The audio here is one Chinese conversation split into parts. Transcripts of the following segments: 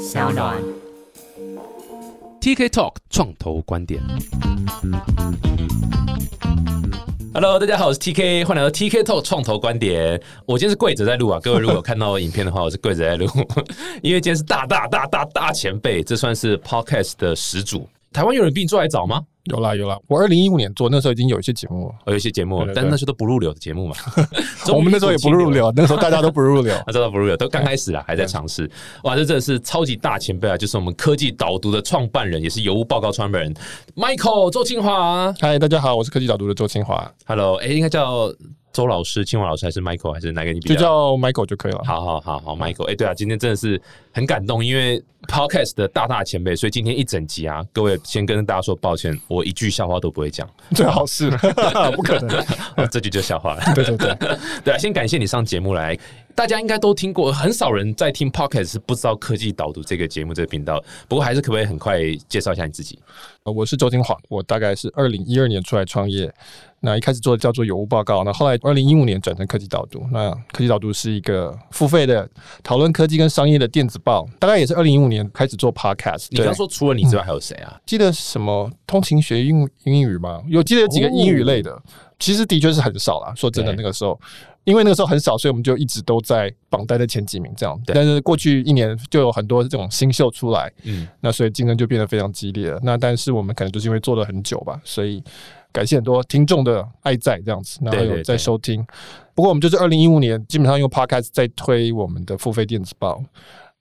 小暖。TK Talk 创投观点。Hello，大家好，我是 TK，欢迎来到 TK Talk 创投观点。我今天是跪着在录啊，各位如果有看到影片的话，我是跪着在录，因为今天是大大大大大前辈，这算是 Podcast 的始祖。台湾有人比你做还早吗？有啦有啦，我二零一五年做，那时候已经有一些节目了。哦有一些节目但那时候都不入流的节目嘛。我们那时候也不入流，那时候大家都不入流。啊，这都不入流，都刚开始啊，还在尝试。哇，这真的是超级大前辈啊！就是我们科技导读的创办人，也是有物报告创办人 Michael 周清华。嗨，大家好，我是科技导读的周清华，Hello，哎、应该叫周老师、清华老师还是 Michael 还是哪个你比较？就叫 Michael 就可以了。好好好好，Michael，哎、对啊，今天真的是很感动，因为 Podcast 的大大前辈，所以今天一整集啊，各位先跟大家说抱歉，我一句笑话都不会讲，最好是 不可能。哦这句就笑话了。对对对，对啊，先感谢你上节目来，大家应该都听过，很少人在听 Pocket 是不知道科技导读这个节目这个频道。不过还是可不可以很快介绍一下你自己？呃我是周金华，我大概是二零一二年出来创业，那一开始做的叫做有物报告，那后来二零一五年转成科技导读。那科技导读是一个付费的讨论科技跟商业的电子报，大概也是二零一五年开始做 Podcast。对你刚说除了你之外还有谁啊？记得什么通勤学英英语吗？有记得有几个英语类的，其实的确是很少啦。说真的，那个时候，因为那个时候很少，所以我们就一直都在榜单的前几名这样。但是过去一年就有很多这种新秀出来，嗯，那所以竞争就变得非常激烈了。那但是我们可能就是因为做了很久吧，所以感谢很多听众的爱在这样子，然后有在收听。不过我们就是二零一五年基本上用 Podcast 在推我们的付费电子报。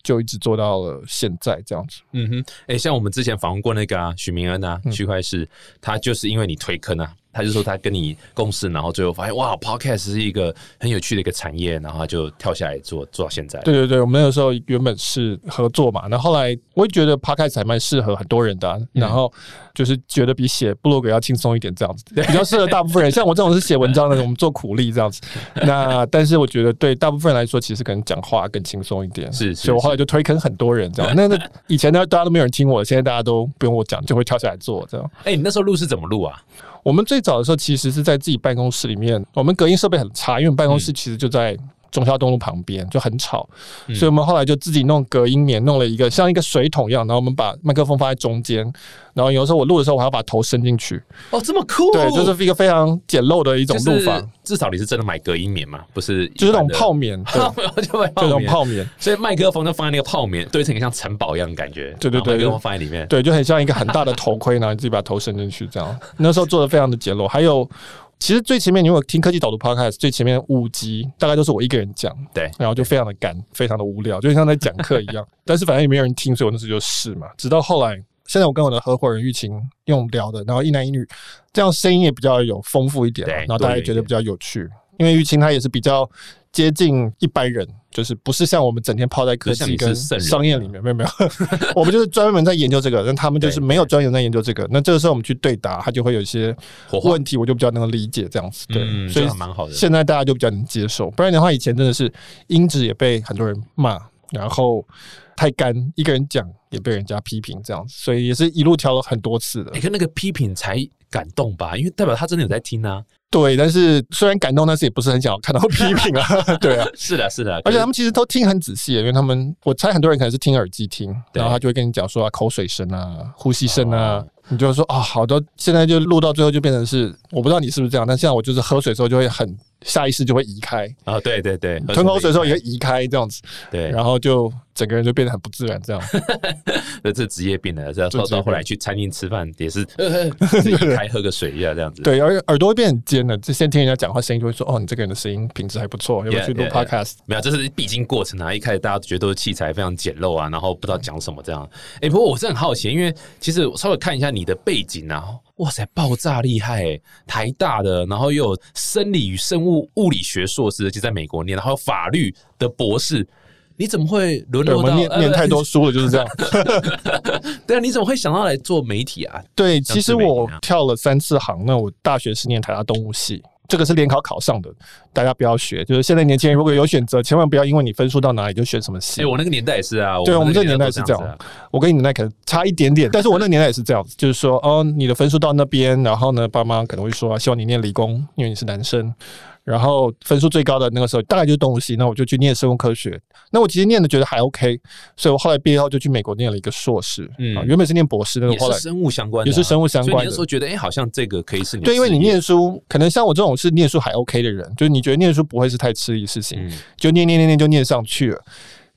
就一直做到了现在这样子，嗯哼，哎、像我们之前访问过那个啊，许明恩啊，区块市，他就是因为你推坑啊，他就说他跟你共事，然后最后发现哇，Podcast 是一个很有趣的一个产业，然后他就跳下来做，做到现在。对对对，我们那个时候原本是合作嘛，那后来我也觉得 podcast 还蛮适合很多人的啊、然后就是觉得比写部落格要轻松一点，这样子比较适合大部分人。像我这种是写文章的，我们做苦力这样子。那但是我觉得对大部分人来说，其实可能讲话更轻松一点。是是所以我后来就推坑很多人这样。那那以前呢，大家都没有人听我，现在大家都不用我讲，就会跳下来做这样。哎、你那时候录是怎么录啊？我们最早的时候其实是在自己办公室里面，我们隔音设备很差，因为办公室其实就在中消东路旁边，就很吵，嗯所以我们后来就自己弄隔音棉，弄了一个像一个水桶一样，然后我们把麦克风放在中间，然后有时候我录的时候我还要把头伸进去，哦，这么酷！对，就是一个非常简陋的一种录法，至少你是真的买隔音棉嘛，不是就是那种泡棉，对，就那种泡棉。所以麦克风就放在那个泡棉，堆成一个像城堡一样的感觉。对对对麦克风放在里面。对，就很像一个很大的头盔，然后你自己把头伸进去，这样。那时候做的非常的简陋。还有，其实最前面你如果听科技导读 podcast，最前面五集大概都是我一个人讲，对然后就非常的干，非常的无聊，就像在讲课一样。但是反正也没有人听，所以我那时候就试嘛。直到后来，现在我跟我的合伙人玉琴用聊的，然后一男一女，这样声音也比较有丰富一点然后大家也觉得比较有趣。因为玉清他也是比较接近一般人，就是不是像我们整天泡在科技跟商业里面，没有没有，我们就是专门在研究这个，但他们就是对没有专门在研究这个。那这个时候我们去对答，他就会有一些问题，我就比较能够理解这样子。对，嗯，所以蛮好的。现在大家就比较能接受，不然的话，以前真的是音质也被很多人骂，然后太干，一个人讲也被人家批评这样子，所以也是一路调了很多次的你。看那个批评才感动吧，因为代表他真的有在听啊。对，但是虽然感动，但是也不是很想要看到批评啊。对啊，是的，是的，而且他们其实都听很仔细，因为他们我猜很多人可能是听耳机听，然后他就会跟你讲说啊，口水声啊，呼吸声啊哦，你就说啊，好的，现在就录到最后就变成是，我不知道你是不是这样，但像我就是喝水的时候就会很下意识就会移开，啊，对对对，吞口水的时候也会移开这样子，对，然后就整个人就变得很不自然这样。这这职业病了，这到到后来去餐厅吃饭也是，呃自己开喝个水一下这样子。对，而耳朵会变很尖的，就先听人家讲话声音就会说，哦，你这个人的声音品质还不错，要不要去录 podcast？没有，这是必经过程啊！一开始大家都觉得都是器材非常简陋啊，然后不知道讲什么这样。哎、不过我是很好奇，因为其实我稍微看一下你的背景啊，哇塞，爆炸厉害、欸！台大的，然后又有生理与生物物理学硕士，而且在美国念，然后有法律的博士。你怎么会沦对，落到我们念念太多？书了，就是这样。呃 对啊，你怎么会想到来做媒体啊？对，其实我跳了三次行。那我大学是念台大动物系，这个是联考考上的，大家不要学。就是现在年轻人如果有选择，千万不要因为你分数到哪里就选什么系哎、。我那个年代也是啊，对，我们这年代是这样。我跟你年代可能差一点点，但是我那个年代也是这样子，就是说，哦，你的分数到那边，然后呢，爸妈可能会说，希望你念理工，因为你是男生。然后分数最高的那个时候大概就是动物系，那我就去念生物科学。那我其实念的觉得还 OK，所以我后来毕业后就去美国念了一个硕士，嗯。啊，原本是念博士，但是后来生物相关的啊，也是生物相关的。你那时候觉得，哎，好像这个可以是你对，因为你念书，可能像我这种是念书还 OK 的人，就是你觉得念书不会是太吃力的事情，嗯。就念念念念就念上去了。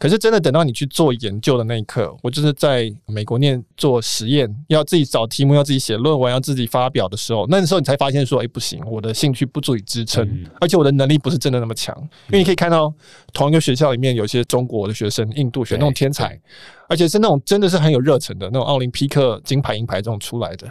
可是真的等到你去做研究的那一刻，我就是在美国念做实验，要自己找题目，要自己写论文，要自己发表的时候，那时候你才发现说，哎、不行，我的兴趣不足以支撑，嗯而且我的能力不是真的那么强。因为你可以看到同一个学校里面有些中国的学生、印度学对那种天才，而且是那种真的是很有热忱的那种奥林匹克金牌、银牌这种出来的。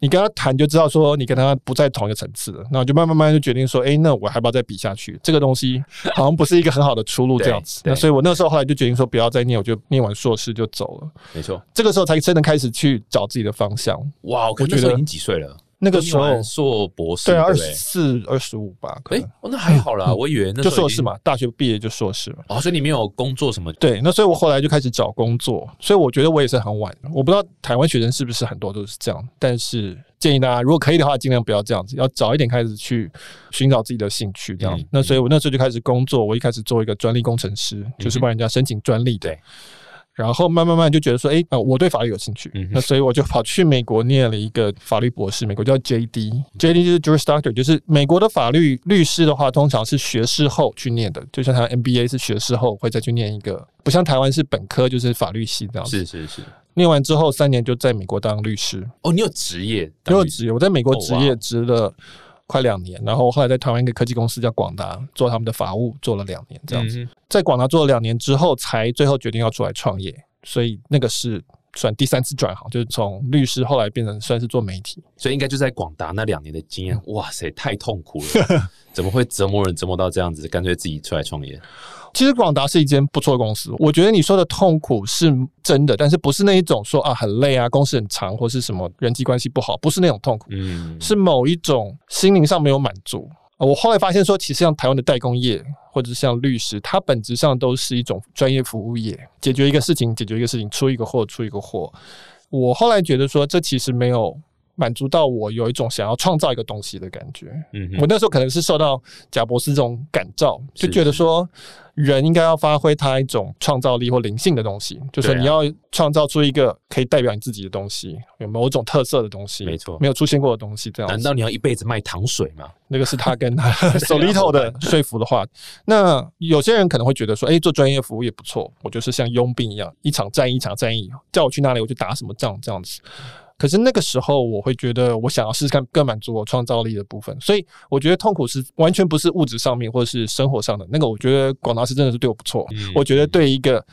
你跟他谈就知道说你跟他不在同一个层次了，那我就慢慢慢慢就决定说，哎、那我还要不要再比下去？这个东西好像不是一个很好的出路这样子。那所以我那时候后来就决定说不要再念，我就念完硕士就走了。没错。这个时候才真的开始去找自己的方向。哇，我我觉得你已经几岁了？那个时候硕博士，对啊，二？十四、二十五吧，可哎能、，哦那还好啦，我以为那时候就硕士。嘛，大学毕业就硕士嘛。哦，所以你没有工作什么？对，那所以我后来就开始找工作，所以我觉得我也是很晚。我不知道台湾学生是不是很多都是这样，但是建议大家如果可以的话，尽量不要这样子，要早一点开始去寻找自己的兴趣，这样。嗯那所以我那时候就开始工作，我一开始做一个专利工程师，就是帮人家申请专利的。对然后慢慢慢就觉得说，哎、呃，我对法律有兴趣，嗯那所以我就跑去美国念了一个法律博士，美国叫 JD，JD 就是 Juris Doctor，就是美国的法律律师的话，通常是学士后去念的，就像他 MBA 是学士后会再去念一个，不像台湾是本科就是法律系这样子，是是是。念完之后三年就在美国当律师，哦，你有职业？因为职业我在美国职业职了快两年，然后后来在台湾一个科技公司叫广达做他们的法务做了两年这样子。嗯在广达做了两年之后，才最后决定要出来创业，所以那个是算第三次转行，就是从律师后来变成算是做媒体。所以应该就在广达那两年的经嗯验，哇塞，太痛苦了，怎么会折磨人折磨到这样子？干脆自己出来创业。其实广达是一间不错的公司，我觉得你说的痛苦是真的，但是不是那一种说啊很累啊，公司很长或是什么人际关系不好，不是那种痛苦，嗯，是某一种心灵上没有满足。呃我后来发现说，其实像台湾的代工业或者是像律师，它本质上都是一种专业服务业，解决一个事情，解决一个事情，出一个货，出一个货。我后来觉得说，这其实没有满足到我有一种想要创造一个东西的感觉。嗯我那时候可能是受到贾博士这种感召，就是觉得说人应该要发挥他一种创造力或灵性的东西，就是你要创造出一个可以代表你自己的东西，有某种特色的东西，没错没有出现过的东西，这样。难道你要一辈子卖糖水吗？那个是他跟他 Solito 的说服的话。那有些人可能会觉得说，哎、做专业服务也不错，我就是像佣兵一样，一场战役一场战役，叫我去哪里我就打什么仗这样子。可是那个时候，我会觉得我想要试试看更满足我创造力的部分，所以我觉得痛苦是完全不是物质上面或者是生活上的。那个我觉得广达师真的是对我不错，嗯我觉得对一个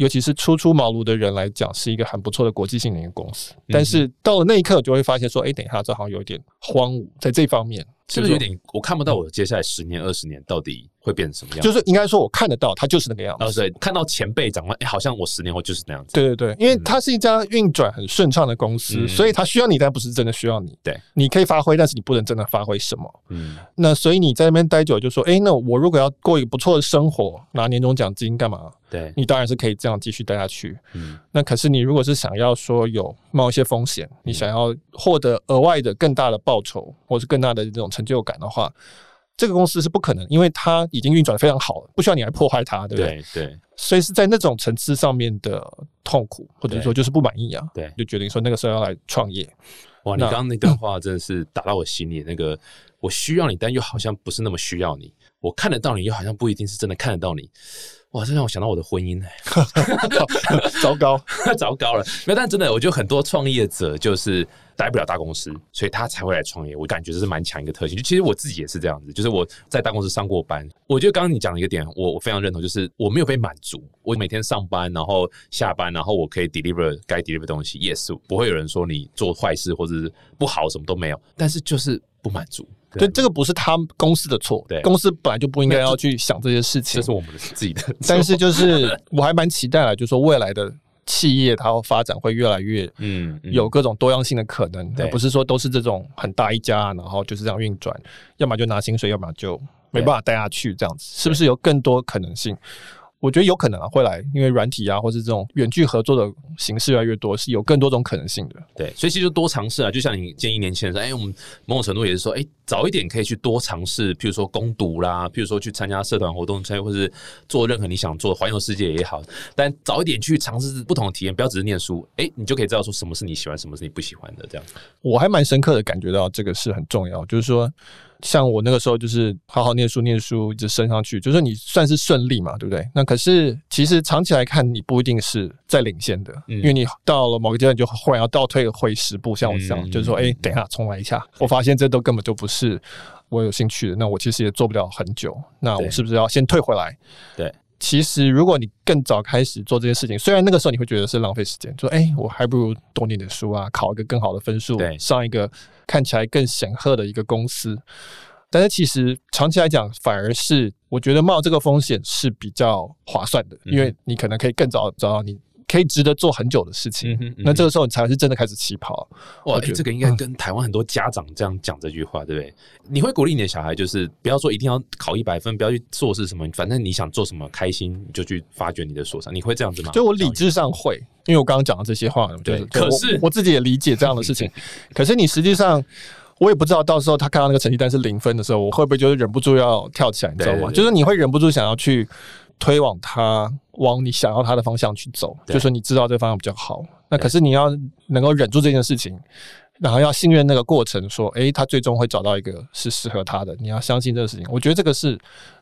尤其是初出茅庐的人来讲，是一个很不错的国际性的一个公司。但是到了那一刻，就会发现说，哎、等一下，这好像有一点荒芜在这方面，是不是有点？我看不到我接下来十年、二十年到底会变成什么样。就是应该说我看得到，它就是那个样子。哦，对，看到前辈长官，哎，好像我十年后就是那样子。对对对，因为它是一家运转很顺畅的公司，嗯所以它需要你，但不是真的需要你。对，你可以发挥，但是你不能真的发挥什么。嗯，那所以你在那边待久，就说，哎，那我如果要过一个不错的生活，拿年终奖金干嘛？对，你当然是可以这样继续待下去。嗯，那可是你如果是想要说有冒一些风险，你想要获得额外的更大的报酬，或是更大的这种成就感的话，这个公司是不可能，因为它已经运转的非常好了，不需要你来破坏它，对不对？对对，所以是在那种层次上面的痛苦，或者说就是不满意啊，对就决定说那个时候要来创业。哇，你刚刚那段话真的是打到我心里。那个我需要你，但又好像不是那么需要你；我看得到你，又好像不一定是真的看得到你。哇，这让我想到我的婚姻，糟糕，糟糕了。没有，但真的，我觉得很多创业者就是待不了大公司，所以他才会来创业。我感觉这是蛮强一个特性。就其实我自己也是这样子，就是我在大公司上过班。我觉得刚刚你讲的一个点，我我非常认同，就是我没有被满足。我每天上班，然后下班，然后我可以 deliver 该 deliver 的东西，yes，不会有人说你做坏事或者是不好，什么都没有。但是就是不满足。对，这个不是他们公司的错，对公司本来就不应该要去想这些事情这。是我们的自己的，但是就是我还蛮期待了，就是说未来的企业它发展会越来越嗯，嗯有各种多样性的可能，对而不是说都是这种很大一家，然后就是这样运转，要么就拿薪水，要么就没办法待下去，这样子是不是有更多可能性？我觉得有可能啊，会来，因为软体啊，或是这种远距合作的形式越来越多，是有更多种可能性的。对，所以其实多尝试啊，就像你建议年轻人说，哎、我们某种程度也是说，哎、早一点可以去多尝试，譬如说攻读啦，譬如说去参加社团活动，参或是做任何你想做，环游世界也好，但早一点去尝试不同的体验，不要只是念书，哎、你就可以知道说什么是你喜欢，什么是你不喜欢的，这样。我还蛮深刻的感觉到这个是很重要，就是说，像我那个时候就是好好念书，念书一直升上去，就是你算是顺利嘛，对不对？那可是其实长期来看，你不一定是在领先的，嗯因为你到了某个阶段，就忽然要倒退回十步，像我这样，嗯就是说，哎、等一下重来一下，我发现这都根本就不是我有兴趣的，那我其实也做不了很久，那我是不是要先退回来？对。其实，如果你更早开始做这件事情，虽然那个时候你会觉得是浪费时间，说哎、我还不如多念点书啊，考一个更好的分数，上一个看起来更显赫的一个公司。但是其实长期来讲，反而是我觉得冒这个风险是比较划算的，嗯因为你可能可以更早找到你可以值得做很久的事情。嗯哼嗯哼那这个时候你才是真的开始起跑。哇，我觉得欸这个应该跟台湾很多家长这样讲这句话，对不对？你会鼓励你的小孩，就是不要说一定要考一百分，不要去做是什么，反正你想做什么开心，你就去发掘你的所长。你会这样子吗？就我理智上会，因为我刚刚讲的这些话，就是对可是我我自己也理解这样的事情，可是你实际上。我也不知道到时候他看到那个成绩单是零分的时候，我会不会就是忍不住要跳起来，你知道吗？就是你会忍不住想要去推往他往你想要他的方向去走，对就说你知道这个方向比较好。那可是你要能够忍住这件事情，然后要信任那个过程，说，诶，他最终会找到一个是适合他的。你要相信这个事情，我觉得这个是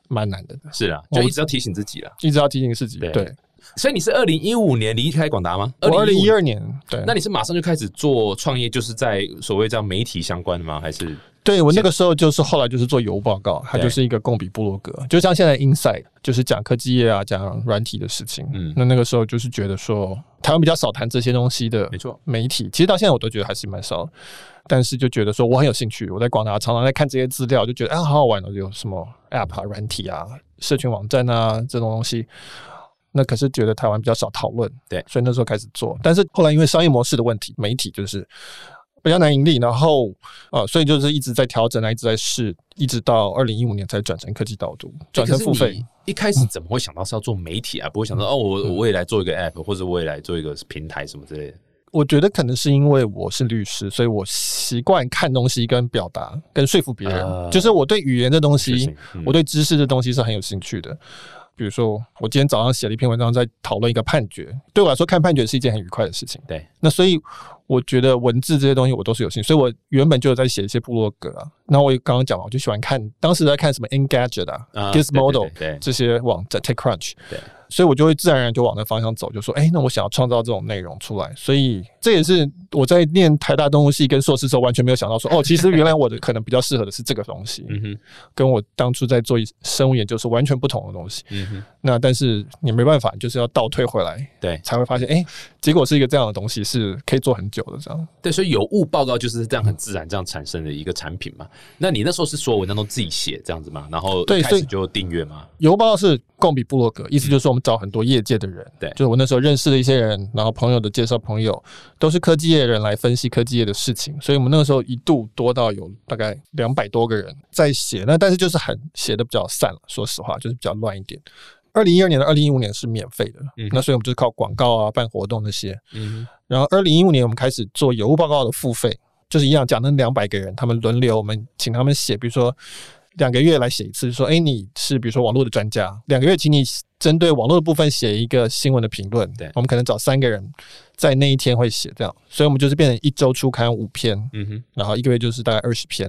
蛮难的，是啊，就一直要提醒自己了。一直要提醒自己。对对，所以你是二零一五年离开广达吗？我二零一二，年，对，那你是马上就开始做创业，就是在所谓这样媒体相关的吗？还是对我那个时候就是后来就是做邮报告，它就是一个共笔部落格，就像现在 Inside 就是讲科技业啊，讲软体的事情。嗯那那个时候就是觉得说台湾比较少谈这些东西的没错，媒体，其实到现在我都觉得还是蛮少的，但是就觉得说我很有兴趣，我在广达常常在看这些资料，就觉得啊好好玩哦，有什么 App 啊、软体啊、社群网站啊这种东西。那可是觉得台湾比较少讨论，对所以那时候开始做。但是后来因为商业模式的问题，媒体就是比较难盈利，然后呃，所以就是一直在调整啊，一直在试，一直到二零一五年才转成科技导读，转成付费一开始怎么会想到是要做媒体啊？不会想到哦，我我也来做一个 app，或者我也来做一个平台什么之类的。我觉得可能是因为我是律师，所以我习惯看东西跟表达，跟说服别人。啊就是我对语言的东西，嗯我对知识的东西是很有兴趣的。比如说，我今天早上写了一篇文章，在讨论一个判决，对我来说看判决是一件很愉快的事情。对，那所以我觉得文字这些东西我都是有兴趣，所以我原本就有在写一些部落格啊。那我也刚刚讲嘛，我就喜欢看，当时在看什么 Engadget 啊、啊 Gizmodo 对对对。这些网站，TechCrunch，对。所以我就会自然而然就往那方向走，就说，哎、那我想要创造这种内容出来。所以这也是我在念台大动物系跟硕士时候完全没有想到说，哦，其实原来我的可能比较适合的是这个东西，嗯哼，跟我当初在做生物研究是完全不同的东西。嗯哼，那但是你没办法，就是要倒退回来，对才会发现，哎、结果是一个这样的东西，是可以做很久的这样。对，所以有误报告就是这样很自然这样产生的一个产品嘛。那你那时候是所有文章都自己写这样子吗？然后对所以一开始就订阅吗？有报告是共笔部落格，意思就是说我们找很多业界的人，对就是我那时候认识的一些人，然后朋友的介绍朋友，都是科技业的人来分析科技业的事情，所以我们那个时候一度多到有大概两百多个人在写，那但是就是很写的比较散了，说实话就是比较乱一点。二零一二年的二零一五年是免费的，嗯那所以我们就是靠广告啊、办活动那些，嗯然后二零一五年我们开始做有务报告的付费，就是一样讲那两百个人，他们轮流，我们请他们写，比如说两个月来写一次，说，哎，你是比如说网络的专家，两个月请你针对网络的部分写一个新闻的评论。对我们可能找三个人在那一天会写这样，所以我们就是变成一周出刊五篇，嗯哼，然后一个月就是大概二十篇，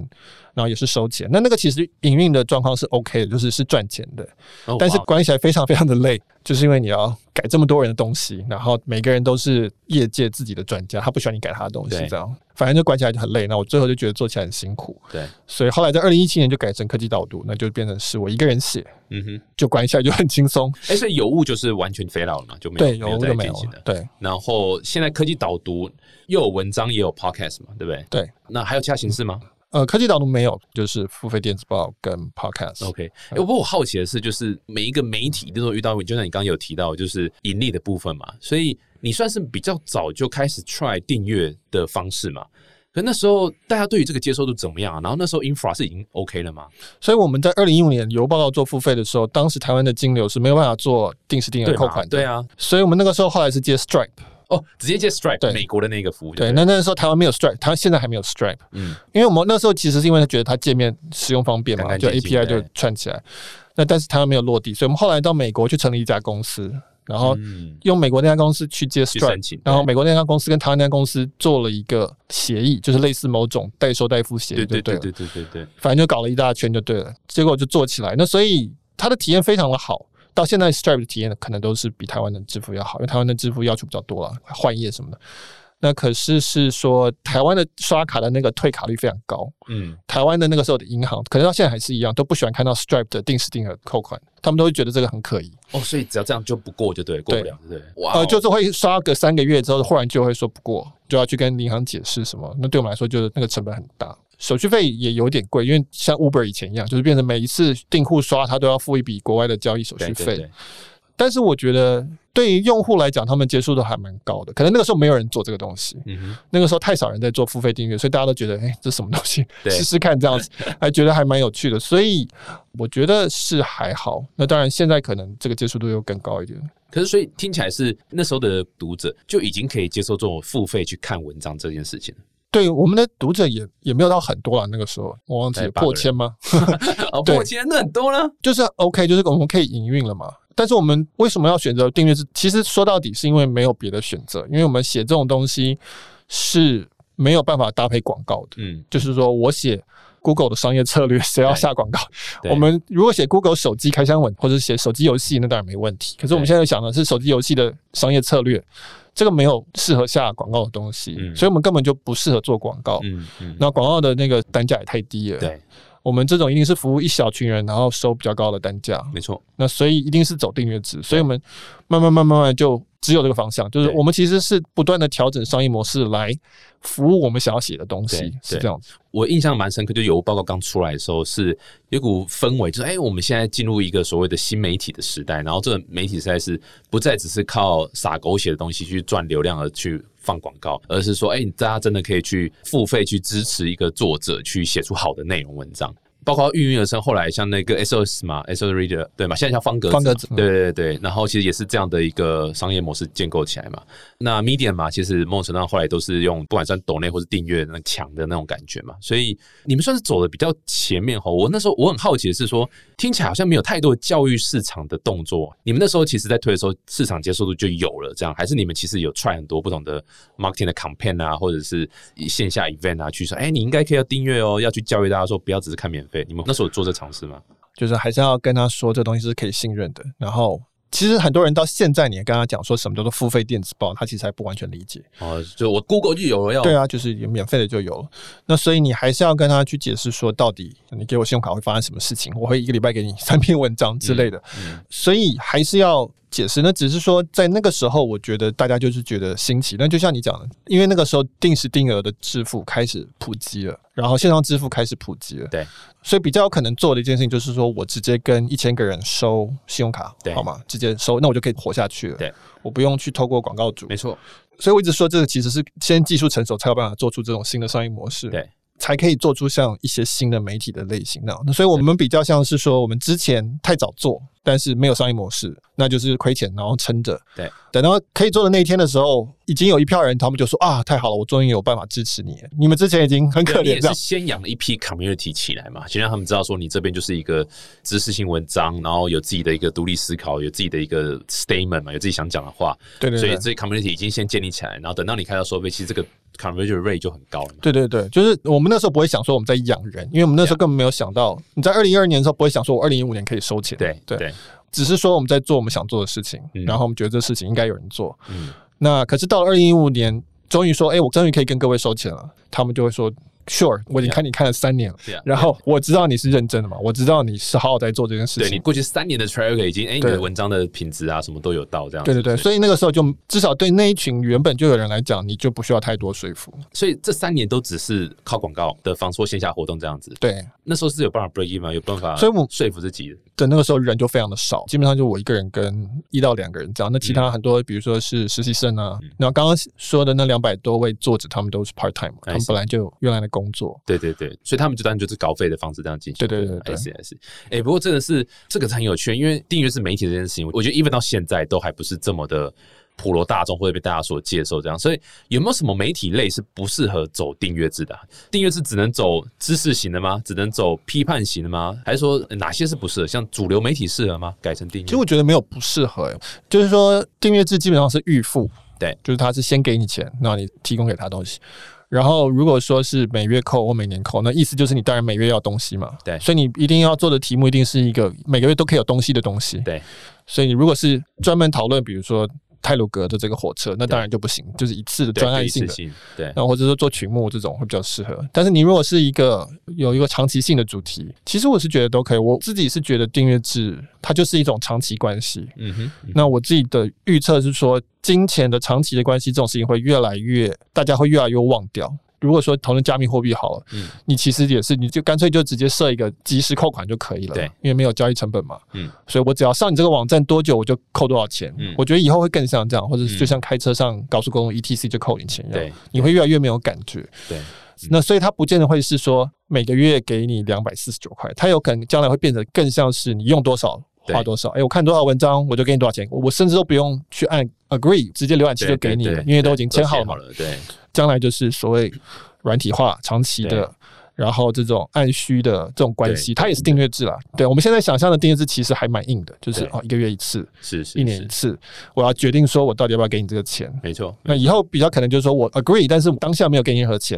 然后也是收钱。那那个其实营运的状况是 OK 的，就是是赚钱的，哦但是管理起来非常非常的累，就是因为你要改这么多人的东西，然后每个人都是业界自己的专家，他不喜欢你改他的东西，对这样反正就管起来就很累。那我最后就觉得做起来很辛苦，对，所以后来在二零一七年就改成科技导读，那就变成是我一个人写，嗯哼，就管起来就很轻松。哎，所以有物就是完全肥佬了嘛，就没有有就没有了。对然后现在科技导读又有文章也有 podcast 嘛，对不对？对。那还有其他形式吗呃，科技导读没有，就是付费电子报跟 podcast。？OK，哎不过我好奇的是，就是每一个媒体都遇到，就像你刚刚有提到，就是盈利的部分嘛，所以你算是比较早就开始 try 订阅的方式嘛。可那时候大家对于这个接受度怎么样啊？然后那时候 infra 是已经 OK 了吗？所以我们在二零一五年邮报告做付费的时候，当时台湾的金流是没有办法做定时定额扣款的。对啊，所以我们那个时候后来是接 Stripe。哦，直接接 Stripe 对。美国的那个服务对，了。那那时候台湾没有 Stripe，台湾现在还没有 Stripe，嗯。因为我们那时候其实是因为觉得它界面使用方便嘛，就干干净净 API 就串起来。那但是台湾没有落地，所以我们后来到美国去成立一家公司，然后嗯，用美国那家公司去接去 Stripe，请，然后美国那家公司跟台湾那家公司做了一个协议，就是类似某种代收代付协议，对对对。对对对对对，反正就搞了一大圈就对了，结果就做起来。那所以它的体验非常的好，到现在 Stripe 的体验可能都是比台湾的支付要好，因为台湾的支付要求比较多了，换页什么的。那可是是说台湾的刷卡的那个退卡率非常高，嗯，台湾的那个时候的银行可能到现在还是一样，都不喜欢看到 Stripe 的定时定额扣款，他们都会觉得这个很可疑。哦，所以只要这样就不过就对，过不了，对不对？哇哦，呃，就是会刷个三个月之后，忽然就会说不过，就要去跟银行解释什么。那对我们来说，就是那个成本很大，手续费也有点贵，因为像 Uber 以前一样，就是变成每一次订户刷，他都要付一笔国外的交易手续费。对对对，但是我觉得对于用户来讲，他们接受度还蛮高的。可能那个时候没有人做这个东西，嗯，那个时候太少人在做付费订阅，所以大家都觉得，哎、这什么东西，对试试看这样子，还觉得还蛮有趣的。所以我觉得是还好。那当然，现在可能这个接受度又更高一点。可是所以听起来是那时候的读者就已经可以接受这种付费去看文章这件事情了。对我们的读者也也没有到很多了，那个时候我忘记破千吗？破千那很多了。就是 OK，就是我们可以营运了嘛。但是我们为什么要选择订阅制？其实说到底是因为没有别的选择，因为我们写这种东西是没有办法搭配广告的。嗯，就是说我写 Google 的商业策略，谁要下广告？我们如果写 Google 手机开箱文或者写手机游戏，那当然没问题。可是我们对现在想的是手机游戏的商业策略，这个没有适合下广告的东西，嗯所以我们根本就不适合做广告。嗯嗯，那广告的那个单价也太低了。对，我们这种一定是服务一小群人，然后收比较高的单价。没错，那所以一定是走订阅制，所以我们慢慢慢慢慢慢就只有这个方向，就是我们其实是不断的调整商业模式来服务我们想要写的东西，是这样子。我印象蛮深刻，就有报告刚出来的时候，是有股氛围，就是哎、我们现在进入一个所谓的新媒体的时代，然后这个媒体时代是不再只是靠撒狗血的东西去赚流量而去放广告，而是说，哎、大家真的可以去付费去支持一个作者去写出好的内容文章。包括孕育而生，后来像那个 SOS 嘛，SOS Reader 对嘛，现在叫方格子方格对对对对，然后其实也是这样的一个商业模式建构起来嘛。那 Medium 嘛，其实某种程度上后来都是用不管算抖内或是订阅那强的那种感觉嘛，所以你们算是走的比较前面哈。我那时候我很好奇的是说，听起来好像没有太多的教育市场的动作。你们那时候其实在推的时候，市场接受度就有了，这样还是你们其实有 try 很多不同的 marketing 的 campaign 啊，或者是线下 event 啊，去说，哎、你应该可以要订阅哦，要去教育大家说不要只是看免费。你们那时候有做这尝试吗？就是还是要跟他说这东西是可以信任的。然后，其实很多人到现在你也跟他讲说什么叫做付费电子报，他其实还不完全理解。哦，就我 Google 就有了要对啊，就是有免费的就有了。那所以你还是要跟他去解释说，到底你给我信用卡会发生什么事情，我会一个礼拜给你三篇文章之类的。嗯所以还是要解释。那只是说，在那个时候，我觉得大家就是觉得新奇。那就像你讲的，因为那个时候定时定额的支付开始普及了，然后线上支付开始普及了，对，所以比较有可能做的一件事情就是说我直接跟一千个人收信用卡，对好吗？直接收，那我就可以活下去了。对，我不用去透过广告主。没错，所以我一直说，这个其实是先技术成熟才有办法做出这种新的商业模式。对。才可以做出像一些新的媒体的类型那样。那所以我们比较像是说，我们之前太早做，但是没有商业模式，那就是亏钱，然后撑着。对，等到可以做的那一天的时候，已经有一票人，他们就说啊，太好了，我终于有办法支持你。你们之前已经很可怜，是。先养了一批 community 起来嘛，先让他们知道说你这边就是一个知识性文章，然后有自己的一个独立思考，有自己的一个 statement 嘛，有自己想讲的话，对对对。所以这 community 已经先建立起来，然后等到你开到收费，其实这个 conversion rate 就很高了。对对对，就是我们那时候不会想说我们在养人，因为我们那时候根本没有想到，你在二零一二年的时候不会想说我二零一五年可以收钱，对对，对，只是说我们在做我们想做的事情，嗯然后我们觉得这事情应该有人做。嗯，那可是到了二零一五年，终于说，哎、我终于可以跟各位收钱了，他们就会说，sure，我已经看你看了三年了，然后我知道你是认真的嘛，我知道你是好好在做这件事情。对你过去三年的 track record 已经，哎，你的文章的品质啊，什么都有到这样。对对对，所以那个时候就至少对那一群原本就有人来讲，你就不需要太多说服。所以这三年都只是靠广告的方式或线下活动这样子。对那时候是有办法 break even，吗有办法，所以我说服自己的。的那个时候人就非常的少，基本上就我一个人跟一到两个人这样。那其他很多，比如说是实习生啊，然后刚刚说的那两百多位作者，他们都是 part time，他们本来就有原来的工作。对对对，所以他们就当然就是稿费的方式这样进行。对对对对还是是。哎，不过真的是这个很有趣，因为订阅是媒体这件事情，我觉得 even 到现在都还不是这么的。普罗大众会被大家所接受，这样，所以有没有什么媒体类是不适合走订阅制的啊、订阅制只能走知识型的吗？只能走批判型的吗？还是说呃哪些是不适合？像主流媒体适合吗？改成订阅？其实我觉得没有不适合、欸，就是说订阅制基本上是预付，对，就是他是先给你钱，那你提供给他东西。然后如果说是每月扣或每年扣，那意思就是你当然每月要东西嘛，对所以你一定要做的题目一定是一个每个月都可以有东西的东西，对，所以你如果是专门讨论，比如说泰鲁格的这个火车，那当然就不行，就是一次的专案性的。对，那或者说做曲目这种会比较适合，但是你如果是一个有一个长期性的主题，其实我是觉得都可以。我自己是觉得订阅制它就是一种长期关系。嗯哼，嗯那我自己的预测是说，金钱的长期的关系这种事情会越来越，大家会越来越忘掉。如果说讨论加密货币好了，嗯。你其实也是，你就干脆就直接设一个即时扣款就可以了，对。因为没有交易成本嘛，嗯，所以我只要上你这个网站多久，我就扣多少钱。嗯。我觉得以后会更像这样，或者就像开车上高速公路 ETC 就扣你钱一样，对。你会越来越没有感觉。对，那所以它不见得会是说每个月给你两百四十九块，它有可能将来会变得更像是你用多少花多少。哎、我看多少文章我就给你多少钱，我我甚至都不用去按 agree，直接浏览器就给你了，因为都已经签好了嘛。了，对，将来就是所谓软体化、长期的。然后这种按需的这种关系，它也是订阅制啦。对我们现在想象的订阅制其实还蛮硬的，就是哦一个月一次，是是，一年一次，我要决定说我到底要不要给你这个钱。没错，那以后比较可能就是说我 agree，但是我当下没有给你任何钱，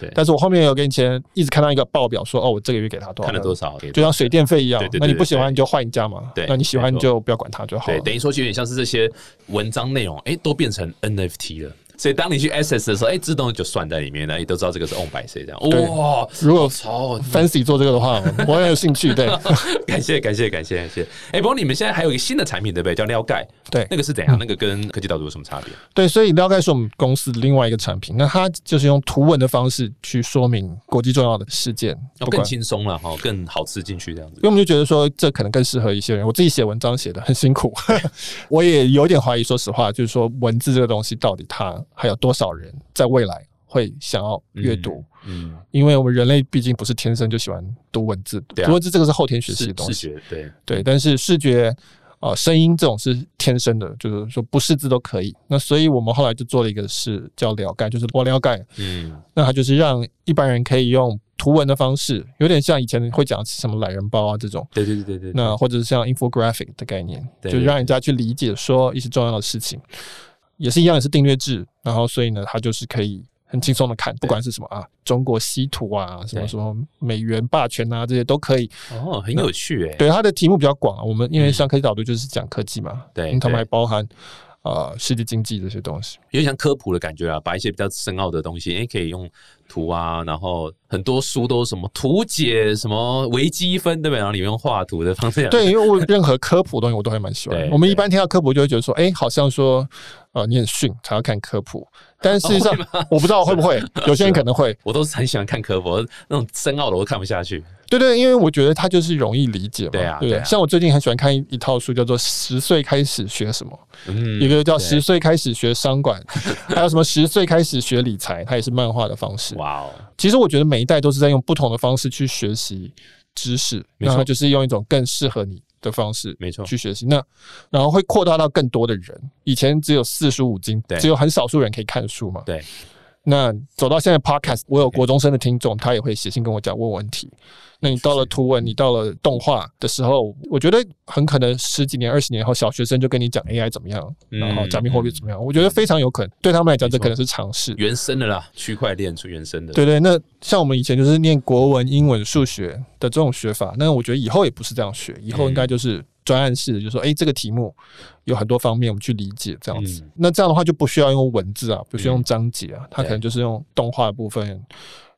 对但是我后面有给你钱，一直看到一个报表说哦，我这个月给他多少，看了多，少，就像水电费一样那你不喜对欢你就换一家嘛，对那你喜欢没错就不要管它就好对，了。等于说就有点像是这些文章内容，哎，都变成 NFT 了。所以当你去 access 的时候，哎，自动就算在里面了，也都知道这个是 own by 谁这样。哇，如果超 fancy 做这个的话，我很有兴趣。对 感谢感谢感谢感谢。哎，不过你们现在还有一个新的产品对不对？叫撩盖，对那个是怎样？那个跟科技导读有什么差别？对，所以撩盖是我们公司的另外一个产品，那它就是用图文的方式去说明国际重要的事件，哦，更。轻松了哈，更好吃进去这样子因。为我们就觉得说，这可能更适合一些人。我自己写文章写的很辛苦，我也有点怀疑。说实话，就是说文字这个东西，到底它还有多少人在未来会想要阅读？嗯，因为我们人类毕竟不是天生就喜欢读文字，对啊读文字这个是后天学习的东西。觉对对，但是视觉。呃，声音这种是天生的，就是说不识字都可以。那所以我们后来就做了一个事叫了盖，就是我了盖，嗯那它就是让一般人可以用图文的方式，有点像以前会讲什么懒人包啊这种，对对对对对，那或者是像 infographic 的概念，对就让人家去理解说一些重要的事情，也是一样，也是订阅制，然后所以呢，它就是可以很轻松的看，不管是什么啊，中国稀土啊，什么什么美元霸权啊，这些都可以。哦，很有趣哎。对，它的题目比较广啊，我们因为嗯像科技导读就是讲科技嘛，对嗯他们对还包含呃世界经济这些东西。有点像科普的感觉啊，把一些比较深奥的东西，哎、可以用图啊，然后很多书都什么图解什么微积分，对不对？然后里面用画图的方式，对，因为我任何科普的东西我都还蛮喜欢。我们一般听到科普就会觉得说，哎、好像说呃你很逊才要看科普，但事实上、哦我不知道会不会，有些人可能会。我都是很喜欢看科普，那种深奥的我都看不下去。对对，因为我觉得它就是容易理解嘛。对不对啊对啊像我最近很喜欢看一一套书，叫做《十岁开始学什么》，嗯一个叫《十岁开始学商管 》，还有什么十岁开始学理财，它也是漫画的方式。哇哦，其实我觉得每一代都是在用不同的方式去学习知识，没错然后就是用一种更适合你的方式没错去学习。那然后会扩大到更多的人。以前只有四书五经对，只有很少数人可以看书嘛。对，那走到现在 podcast，我有国中生的听众，他也会写信跟我讲问问题。那你到了图文，你到了动画的时候，我觉得很可能十几年、二十年后，小学生就跟你讲 AI 怎么样，嗯然后加密货币怎么样。我觉得非常有可能，对他们来讲，这可能是尝试。原生的啦，区块链出原生的，对对，那像我们以前就是念国文、英文、数学的这种学法，那我觉得以后也不是这样学，以后应该就是专案式的，就是说，哎，这个题目有很多方面我们去理解这样子。嗯那这样的话就不需要用文字啊，不需要用嗯章节啊，它可能就是用动画的部分。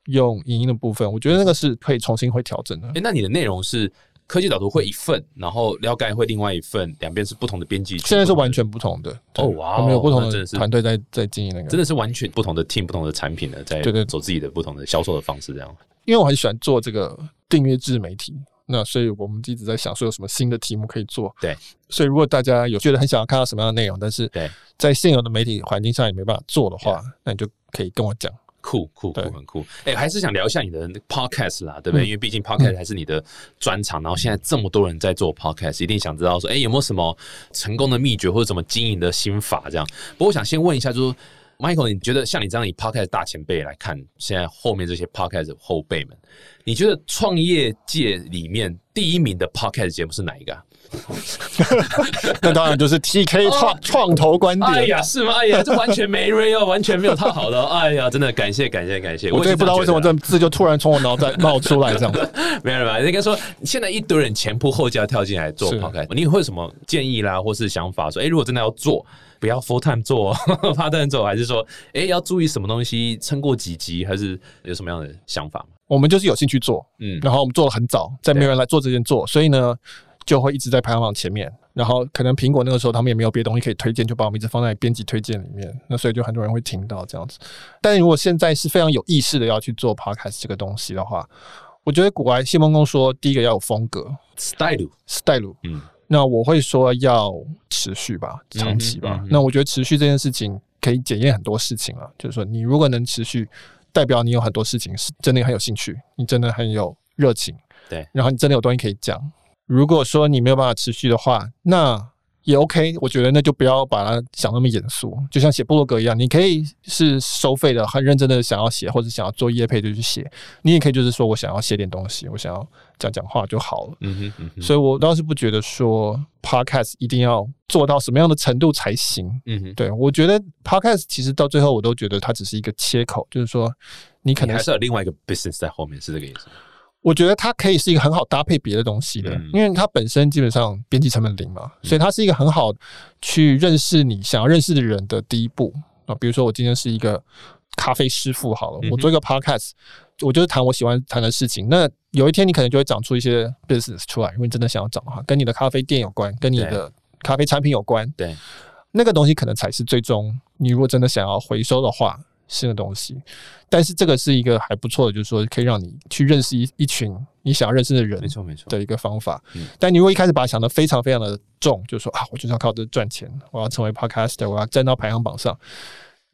用影音的部分，我觉得那个是可以重新会调整的。哎，那你的内容是科技导图会一份，然后撩盖会另外一份，两边是不同的编辑。现在是完全不同的哦，哇，他们有不同的团队在在经营那个，真的是完全不同的 team，不同的产品的在对对走自己的不同的销售的方式这样。因为我很喜欢做这个订阅制媒体。那所以我们一直在想说有什么新的题目可以做。对，所以如果大家有觉得很想要看到什么样的内容，但是在现有的媒体环境下也没办法做的话，那你就可以跟我讲。酷酷酷，很酷。哎，还是想聊一下你的 podcast 啦，对不对？因为毕竟 podcast 还是你的专长。然后现在这么多人在做 podcast，一定想知道说，哎，有没有什么成功的秘诀或者怎么经营的心法？这样。不过我想先问一下，就是 Michael，你觉得像你这样以 podcast 大前辈来看，现在后面这些 podcast 后辈们？你觉得创业界里面第一名的 podcast 节目是哪一个？那当然就是 TK 创创投观点。哎呀，是吗？哎呀，这完全没 real，完全没有他好的。哎呀，真的感谢感谢感谢。我也不知道为什么这字就突然从我脑袋冒出来这样。没有吧？应该说现在一堆人前仆后继要跳进来做 podcast，你会有什么建议啦，或是想法？说，哎，如果真的要做，不要 full time 做，part time 做，还是说，哎，要注意什么东西？撑过几集，还是有什么样的想法？我们就是有兴趣做，嗯，然后我们做的很早，在没有人来做这件做，所以呢，就会一直在排行榜前面。然后可能苹果那个时候他们也没有别的东西可以推荐，就把我们一直放在编辑推荐里面。那所以就很多人会听到这样子。但如果现在是非常有意识的要去做 podcast 这个东西的话，我觉得古外谢梦工说，第一个要有风格，style，style，嗯，那我会说要持续吧，长期吧。那我觉得持续这件事情可以检验很多事情啊，就是说你如果能持续。代表你有很多事情是真的很有兴趣，你真的很有热情，对，然后你真的有东西可以讲。如果说你没有办法持续的话，那也 OK，我觉得那就不要把它想那么严肃，就像写部落格一样，你可以是收费的，很认真的想要写，或者想要做业配就去写。你也可以就是说我想要写点东西，我想要讲讲话就好了。嗯哼，所以我倒是不觉得说 Podcast 一定要做到什么样的程度才行。嗯哼，对我觉得 Podcast 其实到最后我都觉得它只是一个切口，就是说你可能还是有另外一个 business 在后面，是这个意思。我觉得它可以是一个很好搭配别的东西的，因为它本身基本上编辑成本零嘛，所以它是一个很好去认识你想要认识的人的第一步啊。比如说我今天是一个咖啡师傅，好了，我做一个 podcast，我就是谈我喜欢谈的事情。那有一天你可能就会长出一些 business 出来，如果你真的想要长的话，跟你的咖啡店有关，跟你的咖啡产品有关，对，那个东西可能才是最终你如果真的想要回收的话。新的东西，但是这个是一个还不错的，就是说可以让你去认识一一群你想要认识的人，没错没错的一个方法。但你如果一开始把它想的非常非常的重，就是说啊，我就是要靠这赚钱，我要成为 podcaster，我要站到排行榜上。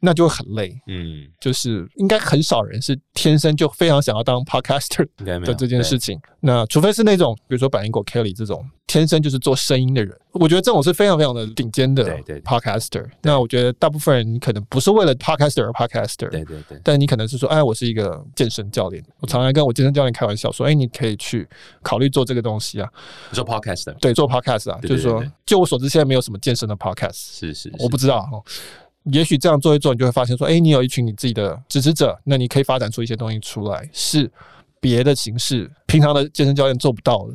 那就会很累，嗯，就是应该很少人是天生就非常想要当 podcaster 的这件事情。那除非是那种，比如说百灵果 Kelly 这种天生就是做声音的人，我觉得这种是非常非常的顶尖的 podcaster。那我觉得大部分人可能不是为了 podcaster 而 podcaster，对对对。但你可能是说，哎，我是一个健身教练，我常常跟我健身教练开玩笑说，哎，你可以去考虑做这个东西啊。做 podcaster，对，做 podcast 啊，就是说，就我所知，现在没有什么健身的 podcast，是是，我不知道哈。也许这样做一做，你就会发现说，哎，你有一群你自己的支持者，那你可以发展出一些东西出来，是别的形式，平常的健身教练做不到的。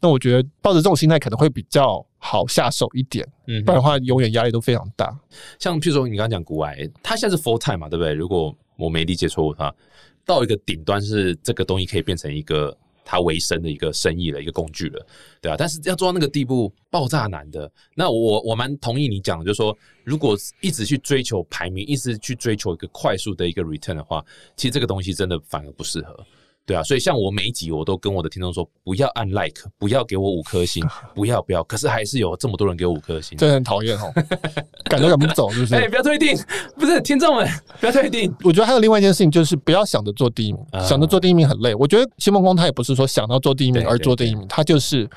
那我觉得抱着这种心态可能会比较好下手一点，嗯，不然的话永远压力都非常大。像譬如说你刚刚讲古埃，他现在是 full time 嘛，对不对？如果我没理解错误，他到一个顶端是这个东西可以变成一个。他为生的一个生意的，一个工具了，对啊，但是要做到那个地步，爆炸难的。那我我蛮同意你讲，就是说，如果一直去追求排名，一直去追求一个快速的一个 return 的话，其实这个东西真的反而不适合。对啊，所以像我每一集我都跟我的听众说，不要按 like，不要给我五颗星，不要不要。可是还是有这么多人给我五颗星，真的很讨厌哦，赶都赶不走，是不是？哎，不要退订，不是听众们，不要退订。我觉得还有另外一件事情，就是不要想着做第一名，想着做第一名很累。我觉得新梦光他也不是说想到做第一名而做第一名，他就是。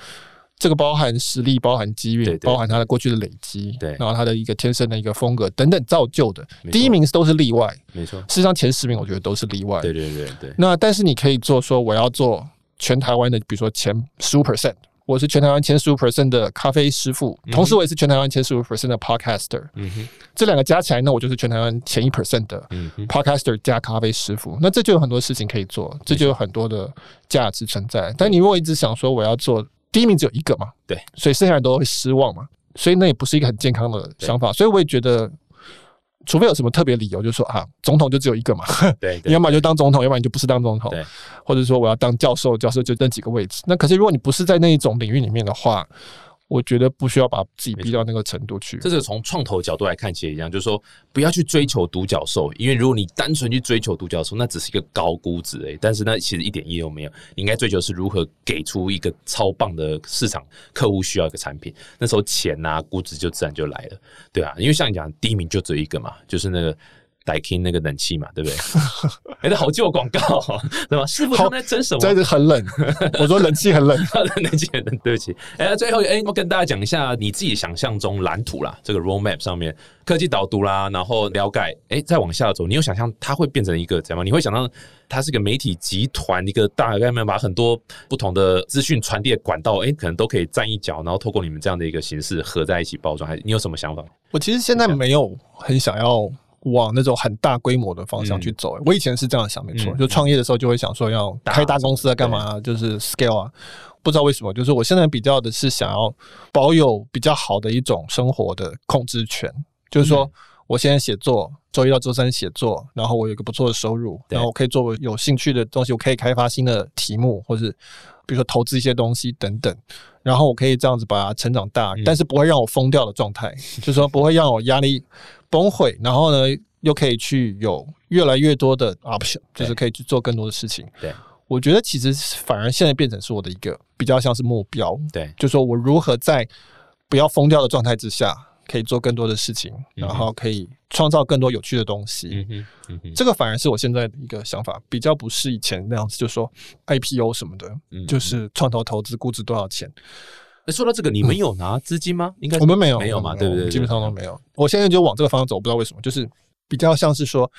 这个包含实力，包含机遇，包含他的过去的累积，对，然后他的一个天生的一个风格等等造就的。第一名都是例外，没错。事实上前十名我觉得都是例外。对对对对。那但是你可以做说我要做全台湾的，比如说前十五 percent，我是全台湾前十五 percent 的咖啡师傅，同时我也是全台湾前十五 percent 的 podcaster。嗯哼。这两个加起来，那我就是全台湾前一 percent 的 podcaster 加咖啡师傅。那这就有很多事情可以做，这就有很多的价值存在。但你如果一直想说我要做。第一名只有一个嘛，对，所以剩下人都会失望嘛，所以那也不是一个很健康的想法。所以我也觉得，除非有什么特别理由，就说啊，总统就只有一个嘛，对，你要么就当总统，要不然你就不是当总统对，或者说我要当教授，教授就那几个位置。那可是如果你不是在那一种领域里面的话，我觉得不需要把自己逼到那个程度去。这是从创投角度来看，其实一样，就是说不要去追求独角兽，因为如果你单纯去追求独角兽，那只是一个高估值诶、但是那，其实一点意义都没有。你应该追求是如何给出一个超棒的市场客户需要一个产品，那时候钱呐、估值就自然就来了，对啊，因为像你讲，第一名就只有一个嘛，就是那个。Daikin 那个冷气嘛，对不对？哎、这好旧的广告、哦，对吧？师傅他们在争什么？真的很冷，我说冷气很冷。冷气很冷，对不起。哎、那最后，哎、我跟大家讲一下你自己想象中蓝图啦，这个 roadmap 上面科技导读啦，然后了解，哎、再往下走，你有想象它会变成一个怎样？你会想象它是个媒体集团，一个大概面把很多不同的资讯传递的管道，哎、可能都可以站一脚，然后透过你们这样的一个形式合在一起包装，还你有什么想法？我其实现在没有很想要往那种很大规模的方向去走、我以前是这样想，没错，嗯就创业的时候就会想说要开大公司啊，干嘛、就是 scale 啊。不知道为什么，就是我现在比较的是想要保有比较好的一种生活的控制权，就是说嗯。我现在写作，周一到周三写作，然后我有一个不错的收入，然后我可以做我有兴趣的东西，我可以开发新的题目，或是比如说投资一些东西等等，然后我可以这样子把它成长大，嗯。但是不会让我疯掉的状态，就是说不会让我压力崩溃，然后呢又可以去有越来越多的 option，就是可以去做更多的事情。对。我觉得其实反而现在变成是我的一个比较像是目标，对，就是说我如何在不要疯掉的状态之下，可以做更多的事情，嗯然后可以创造更多有趣的东西。嗯哼，嗯，这个反而是我现在的一个想法，比较不是以前那样子，就说 IPO 什么的，嗯就是创投投资估值多少钱，说到这个，你们有拿资金吗？应该我们没有，没有嘛，对不对？基本上都没有。我现在就往这个方向走，不知道为什么，就是比较像是说，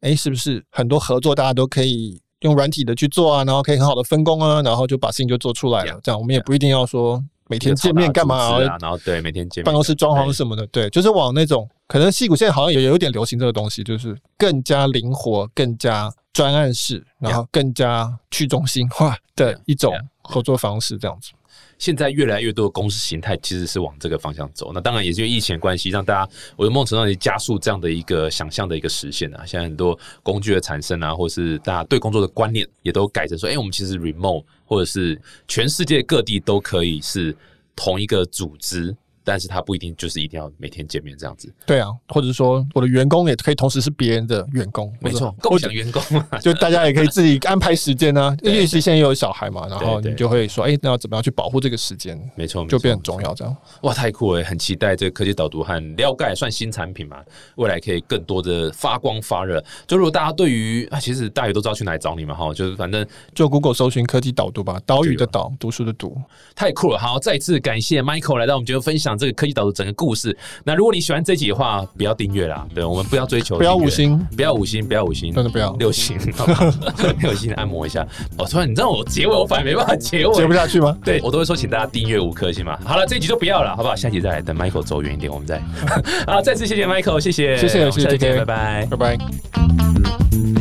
哎，是不是很多合作大家都可以用软体的去做啊，然后可以很好的分工啊，然后就把事情就做出来了。这样我们也不一定要说每天见面干嘛啊？然后对，每天见面办公室装潢什么的，对，就是往那种可能戏骨现在好像也有点流行这个东西，就是更加灵活、更加专案式，然后更加去中心化的一种合作方式，这样子。现在越来越多的公司形态其实是往这个方向走。那当然也是因为疫情关系，让大家我的梦程上也加速这样的一个想象的一个实现啊。现在很多工具的产生啊，或是大家对工作的观念也都改成说，哎、我们其实 remote 或者是全世界各地都可以是同一个组织。但是他不一定就是一定要每天见面这样子，对啊，或者说我的员工也可以同时是别人的员工，没错，共享员工嘛，就大家也可以自己安排时间啊。对因为其实现在又有小孩嘛，然后你就会说，哎，那要怎么样去保护这个时间，没错，就变很重要。这样，哇，太酷了！很期待这个科技导读和撩盖算新产品嘛，未来可以更多的发光发热。就如果大家对于啊，其实大家也都知道去哪里找你们哈，就是反正就 Google 搜寻科技导读吧，岛屿的岛，读书的读。太酷了。好，再次感谢 Michael 来到我们节目分享这个科技导读整个故事。那如果你喜欢这集的话，不要订阅啦，对我们不要追求不要五星，不要五星，不要五星，真的不要六星，好不好六星按摩一下。哦，突然你知道我结尾我反而没办法结尾，接不下去吗？对我都会说，请大家订阅五颗星嘛。好了，这一集就不要了，好不好？下集再来，等 Michael 走远一点，我们再。好，再次谢谢 Michael，谢谢，谢谢谢谢拜拜。拜拜。